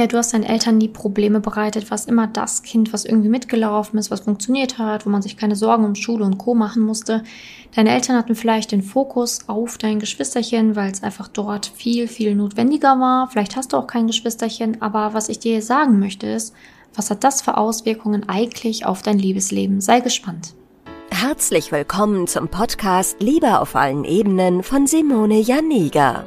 ja, du hast deinen Eltern nie Probleme bereitet, was immer das Kind, was irgendwie mitgelaufen ist, was funktioniert hat, wo man sich keine Sorgen um Schule und Co. machen musste. Deine Eltern hatten vielleicht den Fokus auf dein Geschwisterchen, weil es einfach dort viel, viel notwendiger war. Vielleicht hast du auch kein Geschwisterchen, aber was ich dir sagen möchte ist, was hat das für Auswirkungen eigentlich auf dein Liebesleben? Sei gespannt. Herzlich willkommen zum Podcast Liebe auf allen Ebenen von Simone Janiga.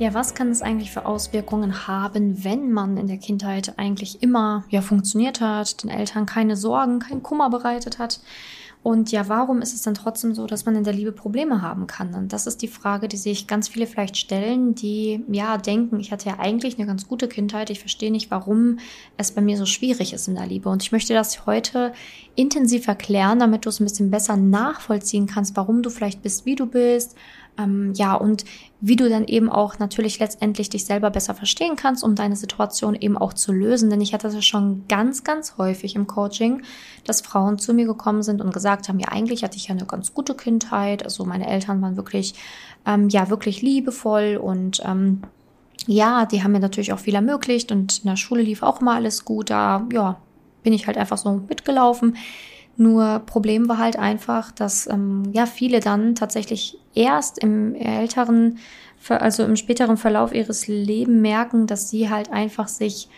Ja, was kann es eigentlich für Auswirkungen haben, wenn man in der Kindheit eigentlich immer ja funktioniert hat, den Eltern keine Sorgen, keinen Kummer bereitet hat? Und ja, warum ist es dann trotzdem so, dass man in der Liebe Probleme haben kann? Und das ist die Frage, die sich ganz viele vielleicht stellen, die ja denken, ich hatte ja eigentlich eine ganz gute Kindheit, ich verstehe nicht, warum es bei mir so schwierig ist in der Liebe. Und ich möchte das heute intensiv erklären, damit du es ein bisschen besser nachvollziehen kannst, warum du vielleicht bist, wie du bist, ähm, ja, und wie du dann eben auch natürlich letztendlich dich selber besser verstehen kannst, um deine Situation eben auch zu lösen. Denn ich hatte das schon ganz, ganz häufig im Coaching, dass Frauen zu mir gekommen sind und gesagt haben, ja, eigentlich hatte ich ja eine ganz gute Kindheit. Also meine Eltern waren wirklich, ähm, ja, wirklich liebevoll und ähm, ja, die haben mir natürlich auch viel ermöglicht und in der Schule lief auch immer alles gut. Da, ja, bin ich halt einfach so mitgelaufen. Nur Problem war halt einfach, dass ähm, ja viele dann tatsächlich erst im älteren, also im späteren Verlauf ihres Lebens merken, dass sie halt einfach sich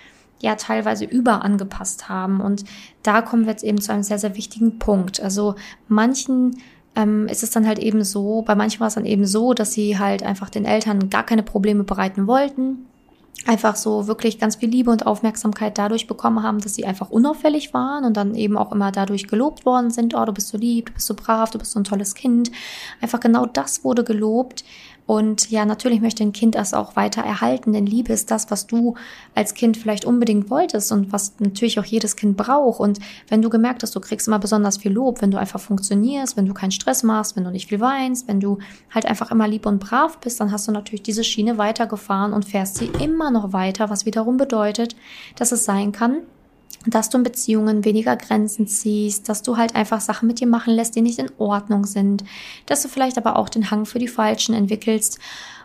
ja teilweise überangepasst haben. Und da kommen wir jetzt eben zu einem sehr, sehr wichtigen Punkt. Also manchen ähm, ist es dann halt eben so, bei manchen war es dann eben so, dass sie halt einfach den Eltern gar keine Probleme bereiten wollten einfach so wirklich ganz viel Liebe und Aufmerksamkeit dadurch bekommen haben, dass sie einfach unauffällig waren und dann eben auch immer dadurch gelobt worden sind, oh, du bist so lieb, du bist so brav, du bist so ein tolles Kind. Einfach genau das wurde gelobt, und ja, natürlich möchte ein Kind das auch weiter erhalten, denn Liebe ist das, was du als Kind vielleicht unbedingt wolltest und was natürlich auch jedes Kind braucht. Und wenn du gemerkt hast, du kriegst immer besonders viel Lob, wenn du einfach funktionierst, wenn du keinen Stress machst, wenn du nicht viel weinst, wenn du halt einfach immer lieb und brav bist, dann hast du natürlich diese Schiene weitergefahren und fährst sie immer noch weiter, was wiederum bedeutet, dass es sein kann, dass du in Beziehungen weniger Grenzen ziehst, dass du halt einfach Sachen mit dir machen lässt, die nicht in Ordnung sind, dass du vielleicht aber auch den Hang für die Falschen entwickelst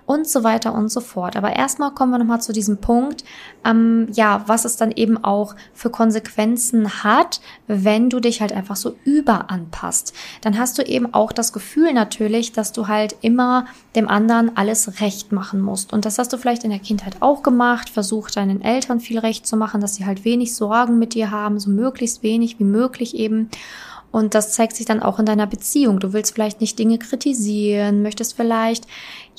und so weiter und so fort. Aber erstmal kommen wir nochmal zu diesem Punkt, ähm, ja, was es dann eben auch für Konsequenzen hat, wenn du dich halt einfach so überanpasst. Dann hast du eben auch das Gefühl natürlich, dass du halt immer dem anderen alles recht machen musst. Und das hast du vielleicht in der Kindheit auch gemacht, versucht deinen Eltern viel recht zu machen, dass sie halt wenig Sorgen mit dir haben, so möglichst wenig wie möglich eben. Und das zeigt sich dann auch in deiner Beziehung. Du willst vielleicht nicht Dinge kritisieren, möchtest vielleicht,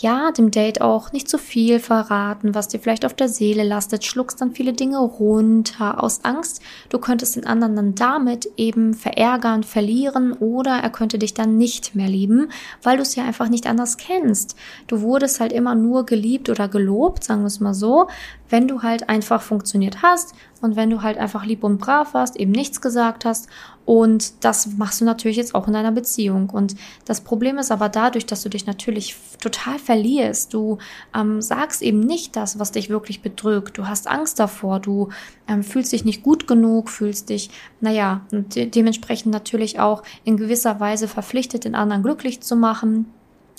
ja, dem Date auch nicht zu viel verraten, was dir vielleicht auf der Seele lastet, schluckst dann viele Dinge runter aus Angst, du könntest den anderen dann damit eben verärgern, verlieren oder er könnte dich dann nicht mehr lieben, weil du es ja einfach nicht anders kennst. Du wurdest halt immer nur geliebt oder gelobt, sagen wir es mal so, wenn du halt einfach funktioniert hast und wenn du halt einfach lieb und brav warst, eben nichts gesagt hast und das machst du natürlich jetzt auch in deiner Beziehung. Und das Problem ist aber dadurch, dass du dich natürlich total verlierst. Du ähm, sagst eben nicht das, was dich wirklich bedrückt. Du hast Angst davor. Du ähm, fühlst dich nicht gut genug, fühlst dich, naja, de dementsprechend natürlich auch in gewisser Weise verpflichtet, den anderen glücklich zu machen.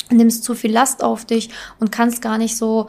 Nimmst zu viel Last auf dich und kannst gar nicht so,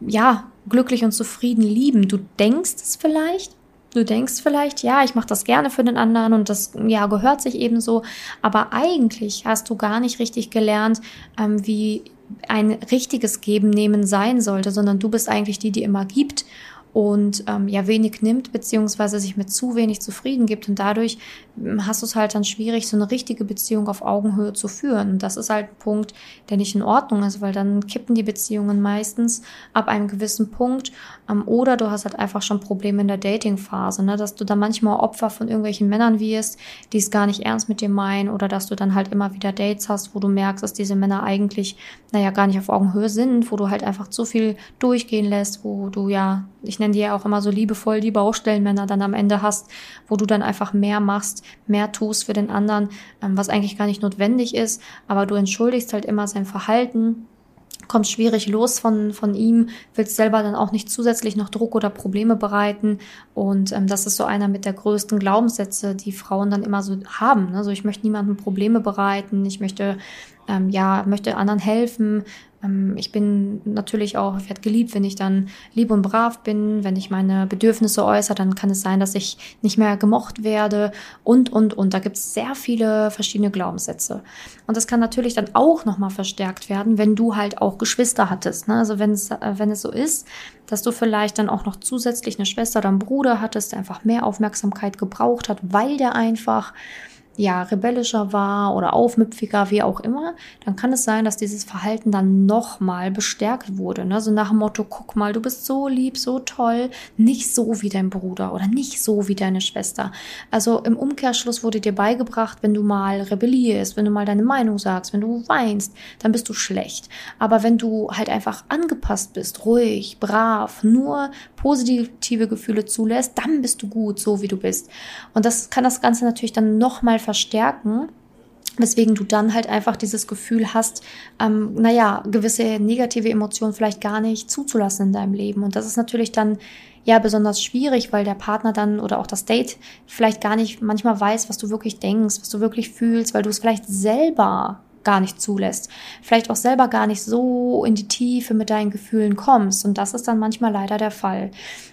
ja, glücklich und zufrieden lieben. Du denkst es vielleicht, Du denkst vielleicht, ja, ich mache das gerne für den anderen und das ja gehört sich ebenso, aber eigentlich hast du gar nicht richtig gelernt, ähm, wie ein richtiges Geben nehmen sein sollte, sondern du bist eigentlich die, die immer gibt und ähm, ja wenig nimmt, beziehungsweise sich mit zu wenig zufrieden gibt. Und dadurch hm, hast du es halt dann schwierig, so eine richtige Beziehung auf Augenhöhe zu führen. Und das ist halt ein Punkt, der nicht in Ordnung ist, weil dann kippen die Beziehungen meistens ab einem gewissen Punkt. Ähm, oder du hast halt einfach schon Probleme in der Datingphase, ne? dass du dann manchmal Opfer von irgendwelchen Männern wirst, die es gar nicht ernst mit dir meinen, oder dass du dann halt immer wieder Dates hast, wo du merkst, dass diese Männer eigentlich, naja, gar nicht auf Augenhöhe sind, wo du halt einfach zu viel durchgehen lässt, wo du ja ich nenne die ja auch immer so liebevoll die Baustellenmänner dann am Ende hast, wo du dann einfach mehr machst, mehr tust für den anderen, ähm, was eigentlich gar nicht notwendig ist, aber du entschuldigst halt immer sein Verhalten kommst schwierig los von, von ihm, willst selber dann auch nicht zusätzlich noch Druck oder Probleme bereiten. Und ähm, das ist so einer mit der größten Glaubenssätze, die Frauen dann immer so haben. Also ich möchte niemandem Probleme bereiten, ich möchte ähm, ja, möchte anderen helfen, ähm, ich bin natürlich auch, ich werde geliebt, wenn ich dann lieb und brav bin, wenn ich meine Bedürfnisse äußere, dann kann es sein, dass ich nicht mehr gemocht werde und, und, und. Da gibt es sehr viele verschiedene Glaubenssätze. Und das kann natürlich dann auch nochmal verstärkt werden, wenn du halt auch Geschwister hattest. Ne? Also wenn es, äh, wenn es so ist, dass du vielleicht dann auch noch zusätzlich eine Schwester oder einen Bruder hattest, der einfach mehr Aufmerksamkeit gebraucht hat, weil der einfach ja, rebellischer war oder aufmüpfiger, wie auch immer, dann kann es sein, dass dieses Verhalten dann nochmal bestärkt wurde. Ne? So nach dem Motto, guck mal, du bist so lieb, so toll, nicht so wie dein Bruder oder nicht so wie deine Schwester. Also im Umkehrschluss wurde dir beigebracht, wenn du mal rebellierst, wenn du mal deine Meinung sagst, wenn du weinst, dann bist du schlecht. Aber wenn du halt einfach angepasst bist, ruhig, brav, nur positive Gefühle zulässt, dann bist du gut, so wie du bist. Und das kann das Ganze natürlich dann nochmal verstärken, weswegen du dann halt einfach dieses Gefühl hast, ähm, naja, gewisse negative Emotionen vielleicht gar nicht zuzulassen in deinem Leben. Und das ist natürlich dann ja besonders schwierig, weil der Partner dann oder auch das Date vielleicht gar nicht manchmal weiß, was du wirklich denkst, was du wirklich fühlst, weil du es vielleicht selber gar nicht zulässt. Vielleicht auch selber gar nicht so in die Tiefe mit deinen Gefühlen kommst. Und das ist dann manchmal leider der Fall.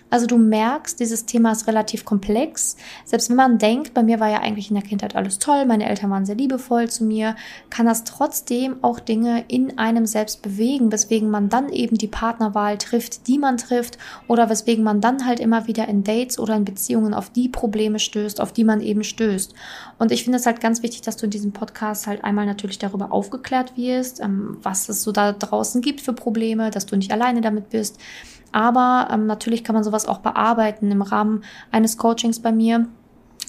Also du merkst, dieses Thema ist relativ komplex. Selbst wenn man denkt, bei mir war ja eigentlich in der Kindheit alles toll, meine Eltern waren sehr liebevoll zu mir, kann das trotzdem auch Dinge in einem selbst bewegen, weswegen man dann eben die Partnerwahl trifft, die man trifft, oder weswegen man dann halt immer wieder in Dates oder in Beziehungen auf die Probleme stößt, auf die man eben stößt. Und ich finde es halt ganz wichtig, dass du in diesem Podcast halt einmal natürlich darüber aufgeklärt wirst, ähm, was es so da draußen gibt für Probleme, dass du nicht alleine damit bist aber ähm, natürlich kann man sowas auch bearbeiten im Rahmen eines Coachings bei mir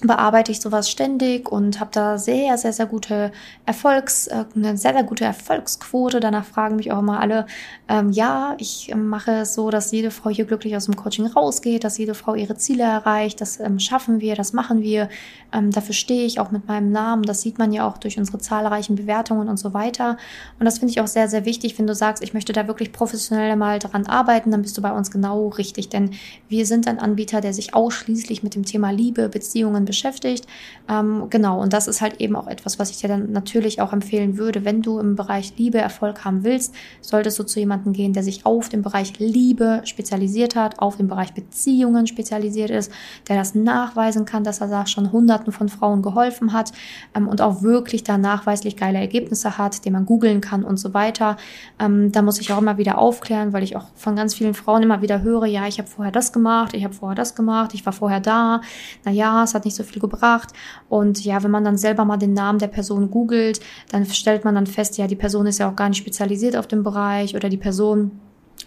bearbeite ich sowas ständig und habe da sehr, sehr, sehr gute Erfolgs, äh, eine sehr, sehr gute Erfolgsquote. Danach fragen mich auch immer alle, ähm, ja, ich mache es so, dass jede Frau hier glücklich aus dem Coaching rausgeht, dass jede Frau ihre Ziele erreicht. Das ähm, schaffen wir, das machen wir. Ähm, dafür stehe ich auch mit meinem Namen. Das sieht man ja auch durch unsere zahlreichen Bewertungen und so weiter. Und das finde ich auch sehr, sehr wichtig, wenn du sagst, ich möchte da wirklich professionell mal dran arbeiten, dann bist du bei uns genau richtig. Denn wir sind ein Anbieter, der sich ausschließlich mit dem Thema Liebe, Beziehungen beschäftigt. Ähm, genau, und das ist halt eben auch etwas, was ich dir dann natürlich auch empfehlen würde, wenn du im Bereich Liebe Erfolg haben willst, solltest du zu jemandem gehen, der sich auf den Bereich Liebe spezialisiert hat, auf den Bereich Beziehungen spezialisiert ist, der das nachweisen kann, dass er da schon Hunderten von Frauen geholfen hat ähm, und auch wirklich da nachweislich geile Ergebnisse hat, den man googeln kann und so weiter. Ähm, da muss ich auch immer wieder aufklären, weil ich auch von ganz vielen Frauen immer wieder höre, ja, ich habe vorher das gemacht, ich habe vorher das gemacht, ich war vorher da. Naja, es hat nicht so viel gebracht. Und ja, wenn man dann selber mal den Namen der Person googelt, dann stellt man dann fest, ja, die Person ist ja auch gar nicht spezialisiert auf dem Bereich oder die Person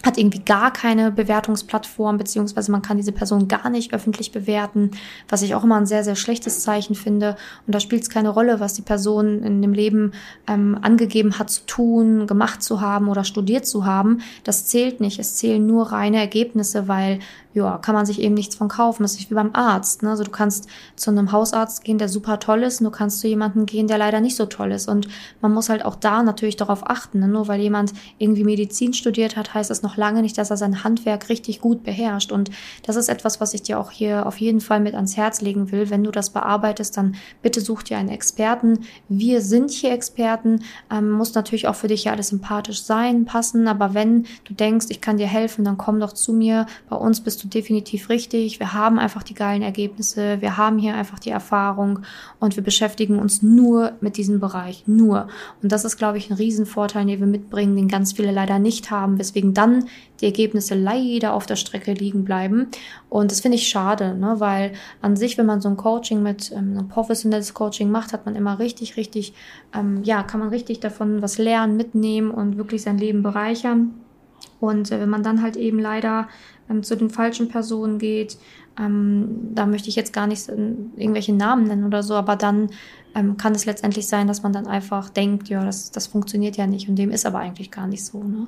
hat irgendwie gar keine Bewertungsplattform, beziehungsweise man kann diese Person gar nicht öffentlich bewerten, was ich auch immer ein sehr, sehr schlechtes Zeichen finde. Und da spielt es keine Rolle, was die Person in dem Leben ähm, angegeben hat zu tun, gemacht zu haben oder studiert zu haben. Das zählt nicht. Es zählen nur reine Ergebnisse, weil ja, kann man sich eben nichts von kaufen. Das ist wie beim Arzt. Ne? Also du kannst zu einem Hausarzt gehen, der super toll ist, und du kannst zu jemandem gehen, der leider nicht so toll ist. Und man muss halt auch da natürlich darauf achten. Ne? Nur weil jemand irgendwie Medizin studiert hat, heißt das noch lange nicht, dass er sein Handwerk richtig gut beherrscht. Und das ist etwas, was ich dir auch hier auf jeden Fall mit ans Herz legen will. Wenn du das bearbeitest, dann bitte such dir einen Experten. Wir sind hier Experten. Ähm, muss natürlich auch für dich ja alles sympathisch sein, passen. Aber wenn du denkst, ich kann dir helfen, dann komm doch zu mir. Bei uns bist du definitiv richtig. Wir haben einfach die geilen Ergebnisse. Wir haben hier einfach die Erfahrung und wir beschäftigen uns nur mit diesem Bereich. Nur. Und das ist, glaube ich, ein Riesenvorteil, den wir mitbringen, den ganz viele leider nicht haben, weswegen dann die Ergebnisse leider auf der Strecke liegen bleiben. Und das finde ich schade, ne? weil an sich, wenn man so ein Coaching mit ähm, ein professionelles Coaching macht, hat man immer richtig, richtig, ähm, ja, kann man richtig davon was lernen, mitnehmen und wirklich sein Leben bereichern. Und äh, wenn man dann halt eben leider ähm, zu den falschen Personen geht, ähm, da möchte ich jetzt gar nicht irgendwelche Namen nennen oder so, aber dann ähm, kann es letztendlich sein, dass man dann einfach denkt, ja, das, das funktioniert ja nicht und dem ist aber eigentlich gar nicht so. Ne?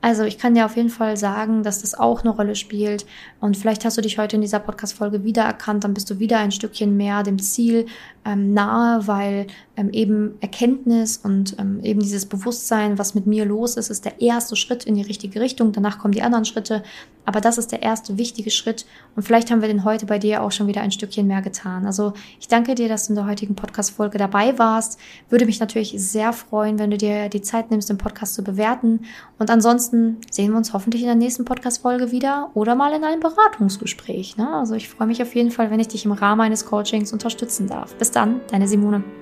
Also ich kann dir auf jeden Fall sagen, dass das auch eine Rolle spielt. Und vielleicht hast du dich heute in dieser Podcast-Folge wiedererkannt, dann bist du wieder ein Stückchen mehr dem Ziel ähm, nahe, weil ähm, eben Erkenntnis und ähm, eben dieses Bewusstsein, was mit mir los ist, ist der erste Schritt in die richtige Richtung. Danach kommen die anderen Schritte. Aber das ist der erste wichtige Schritt. Und vielleicht haben wir den heute bei dir auch schon wieder ein Stückchen mehr getan. Also ich danke dir, dass du in der heutigen Podcast-Folge dabei warst. Würde mich natürlich sehr freuen, wenn du dir die Zeit nimmst, den Podcast zu bewerten. Und ansonsten sehen wir uns hoffentlich in der nächsten Podcast-Folge wieder oder mal in einem Beratungsgespräch. Ne? Also ich freue mich auf jeden Fall, wenn ich dich im Rahmen eines Coachings unterstützen darf. Bis dann, deine Simone.